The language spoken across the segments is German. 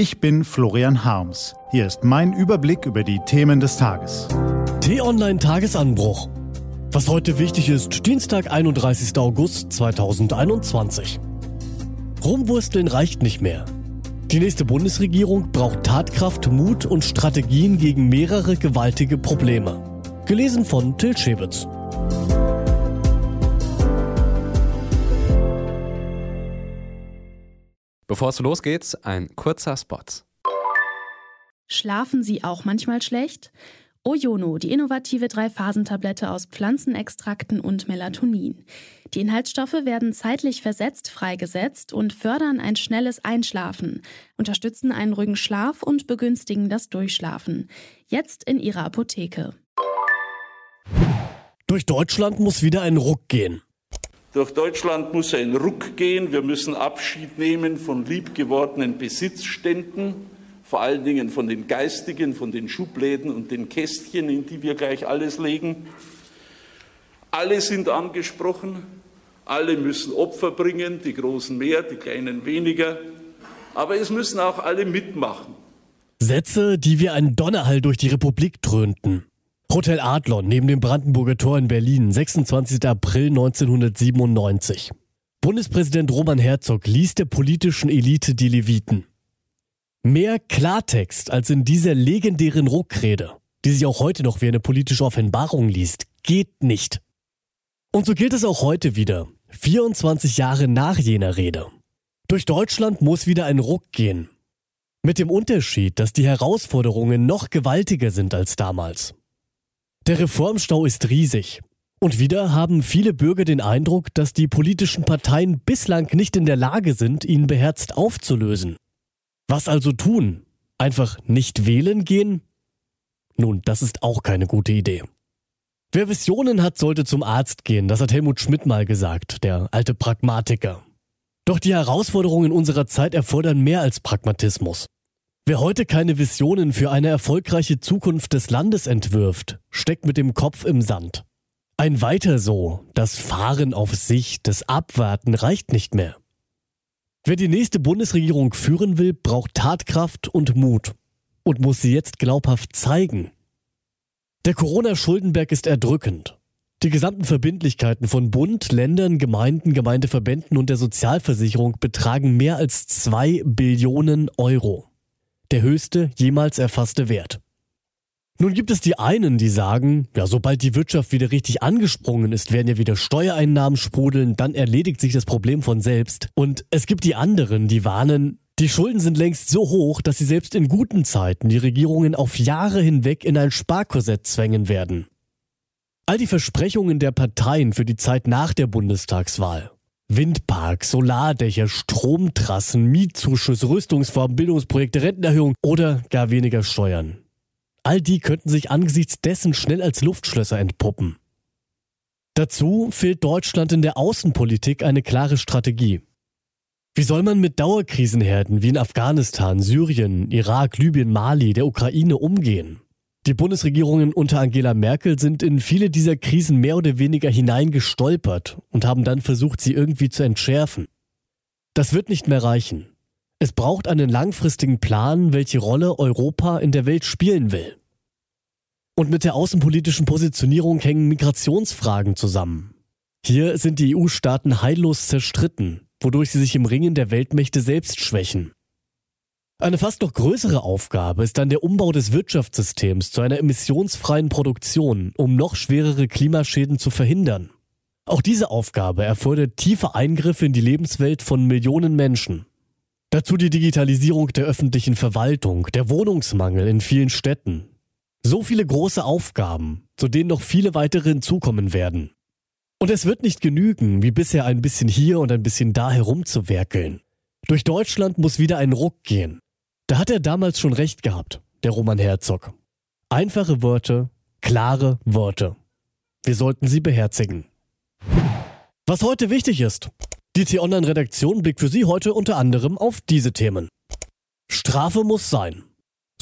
Ich bin Florian Harms. Hier ist mein Überblick über die Themen des Tages. T-Online Tagesanbruch. Was heute wichtig ist, Dienstag, 31. August 2021. Rumwursteln reicht nicht mehr. Die nächste Bundesregierung braucht Tatkraft, Mut und Strategien gegen mehrere gewaltige Probleme. Gelesen von Till Schäbitz. Bevor es losgeht, ein kurzer Spot. Schlafen Sie auch manchmal schlecht? Oyono, die innovative Drei-Phasen-Tablette aus Pflanzenextrakten und Melatonin. Die Inhaltsstoffe werden zeitlich versetzt freigesetzt und fördern ein schnelles Einschlafen, unterstützen einen ruhigen Schlaf und begünstigen das Durchschlafen. Jetzt in Ihrer Apotheke. Durch Deutschland muss wieder ein Ruck gehen. Durch Deutschland muss ein Ruck gehen. Wir müssen Abschied nehmen von liebgewordenen Besitzständen, vor allen Dingen von den geistigen, von den Schubläden und den Kästchen, in die wir gleich alles legen. Alle sind angesprochen, alle müssen Opfer bringen, die Großen mehr, die Kleinen weniger, aber es müssen auch alle mitmachen. Sätze, die wie ein Donnerhall durch die Republik dröhnten. Hotel Adlon neben dem Brandenburger Tor in Berlin, 26. April 1997. Bundespräsident Roman Herzog liest der politischen Elite die Leviten. Mehr Klartext als in dieser legendären Ruckrede, die sich auch heute noch wie eine politische Offenbarung liest, geht nicht. Und so gilt es auch heute wieder, 24 Jahre nach jener Rede. Durch Deutschland muss wieder ein Ruck gehen. Mit dem Unterschied, dass die Herausforderungen noch gewaltiger sind als damals. Der Reformstau ist riesig. Und wieder haben viele Bürger den Eindruck, dass die politischen Parteien bislang nicht in der Lage sind, ihn beherzt aufzulösen. Was also tun? Einfach nicht wählen gehen? Nun, das ist auch keine gute Idee. Wer Visionen hat, sollte zum Arzt gehen, das hat Helmut Schmidt mal gesagt, der alte Pragmatiker. Doch die Herausforderungen unserer Zeit erfordern mehr als Pragmatismus. Wer heute keine Visionen für eine erfolgreiche Zukunft des Landes entwirft, steckt mit dem Kopf im Sand. Ein weiter so, das Fahren auf sich, das Abwarten reicht nicht mehr. Wer die nächste Bundesregierung führen will, braucht Tatkraft und Mut und muss sie jetzt glaubhaft zeigen. Der Corona-Schuldenberg ist erdrückend. Die gesamten Verbindlichkeiten von Bund, Ländern, Gemeinden, Gemeindeverbänden und der Sozialversicherung betragen mehr als zwei Billionen Euro der höchste jemals erfasste Wert. Nun gibt es die einen, die sagen, ja, sobald die Wirtschaft wieder richtig angesprungen ist, werden ja wieder Steuereinnahmen sprudeln, dann erledigt sich das Problem von selbst. Und es gibt die anderen, die warnen, die Schulden sind längst so hoch, dass sie selbst in guten Zeiten die Regierungen auf Jahre hinweg in ein Sparkorsett zwängen werden. All die Versprechungen der Parteien für die Zeit nach der Bundestagswahl Windparks, Solardächer, Stromtrassen, Mietzuschüsse, Rüstungsformen, Bildungsprojekte, Rentenerhöhung oder gar weniger Steuern. All die könnten sich angesichts dessen schnell als Luftschlösser entpuppen. Dazu fehlt Deutschland in der Außenpolitik eine klare Strategie. Wie soll man mit Dauerkrisenherden wie in Afghanistan, Syrien, Irak, Libyen, Mali, der Ukraine umgehen? Die Bundesregierungen unter Angela Merkel sind in viele dieser Krisen mehr oder weniger hineingestolpert und haben dann versucht, sie irgendwie zu entschärfen. Das wird nicht mehr reichen. Es braucht einen langfristigen Plan, welche Rolle Europa in der Welt spielen will. Und mit der außenpolitischen Positionierung hängen Migrationsfragen zusammen. Hier sind die EU-Staaten heillos zerstritten, wodurch sie sich im Ringen der Weltmächte selbst schwächen. Eine fast noch größere Aufgabe ist dann der Umbau des Wirtschaftssystems zu einer emissionsfreien Produktion, um noch schwerere Klimaschäden zu verhindern. Auch diese Aufgabe erfordert tiefe Eingriffe in die Lebenswelt von Millionen Menschen. Dazu die Digitalisierung der öffentlichen Verwaltung, der Wohnungsmangel in vielen Städten. So viele große Aufgaben, zu denen noch viele weitere hinzukommen werden. Und es wird nicht genügen, wie bisher ein bisschen hier und ein bisschen da herumzuwerkeln. Durch Deutschland muss wieder ein Ruck gehen. Da hat er damals schon recht gehabt, der Roman Herzog. Einfache Worte, klare Worte. Wir sollten sie beherzigen. Was heute wichtig ist. Die T-Online-Redaktion blickt für Sie heute unter anderem auf diese Themen. Strafe muss sein.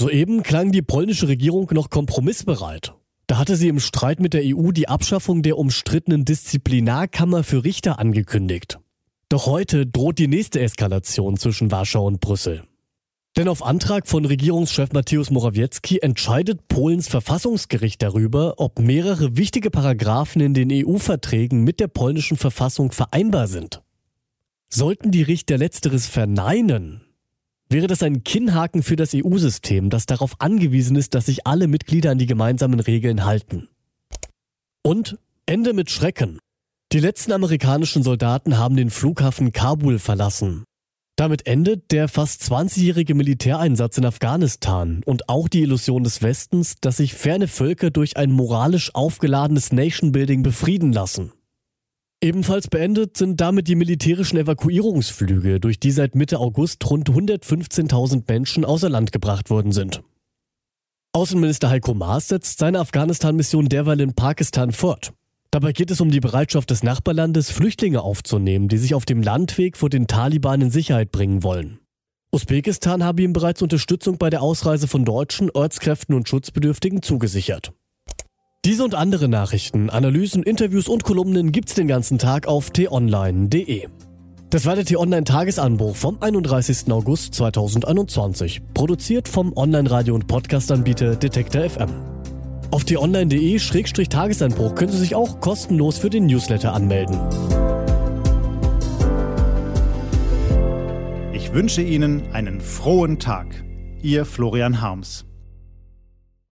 Soeben klang die polnische Regierung noch kompromissbereit. Da hatte sie im Streit mit der EU die Abschaffung der umstrittenen Disziplinarkammer für Richter angekündigt. Doch heute droht die nächste Eskalation zwischen Warschau und Brüssel. Denn auf Antrag von Regierungschef Mateusz Morawiecki entscheidet Polens Verfassungsgericht darüber, ob mehrere wichtige Paragraphen in den EU-Verträgen mit der polnischen Verfassung vereinbar sind. Sollten die Richter letzteres verneinen, wäre das ein Kinnhaken für das EU-System, das darauf angewiesen ist, dass sich alle Mitglieder an die gemeinsamen Regeln halten. Und Ende mit Schrecken. Die letzten amerikanischen Soldaten haben den Flughafen Kabul verlassen. Damit endet der fast 20-jährige Militäreinsatz in Afghanistan und auch die Illusion des Westens, dass sich ferne Völker durch ein moralisch aufgeladenes Nation-Building befrieden lassen. Ebenfalls beendet sind damit die militärischen Evakuierungsflüge, durch die seit Mitte August rund 115.000 Menschen außer Land gebracht worden sind. Außenminister Heiko Maas setzt seine Afghanistan-Mission derweil in Pakistan fort. Dabei geht es um die Bereitschaft des Nachbarlandes, Flüchtlinge aufzunehmen, die sich auf dem Landweg vor den Taliban in Sicherheit bringen wollen. Usbekistan habe ihm bereits Unterstützung bei der Ausreise von Deutschen, Ortskräften und Schutzbedürftigen zugesichert. Diese und andere Nachrichten, Analysen, Interviews und Kolumnen gibt's den ganzen Tag auf t-online.de. Das war der T-Online-Tagesanbruch vom 31. August 2021, produziert vom Online-Radio- und Podcast-Anbieter Detektor FM. Auf t-online.de-tagesanbruch können Sie sich auch kostenlos für den Newsletter anmelden. Ich wünsche Ihnen einen frohen Tag. Ihr Florian Harms.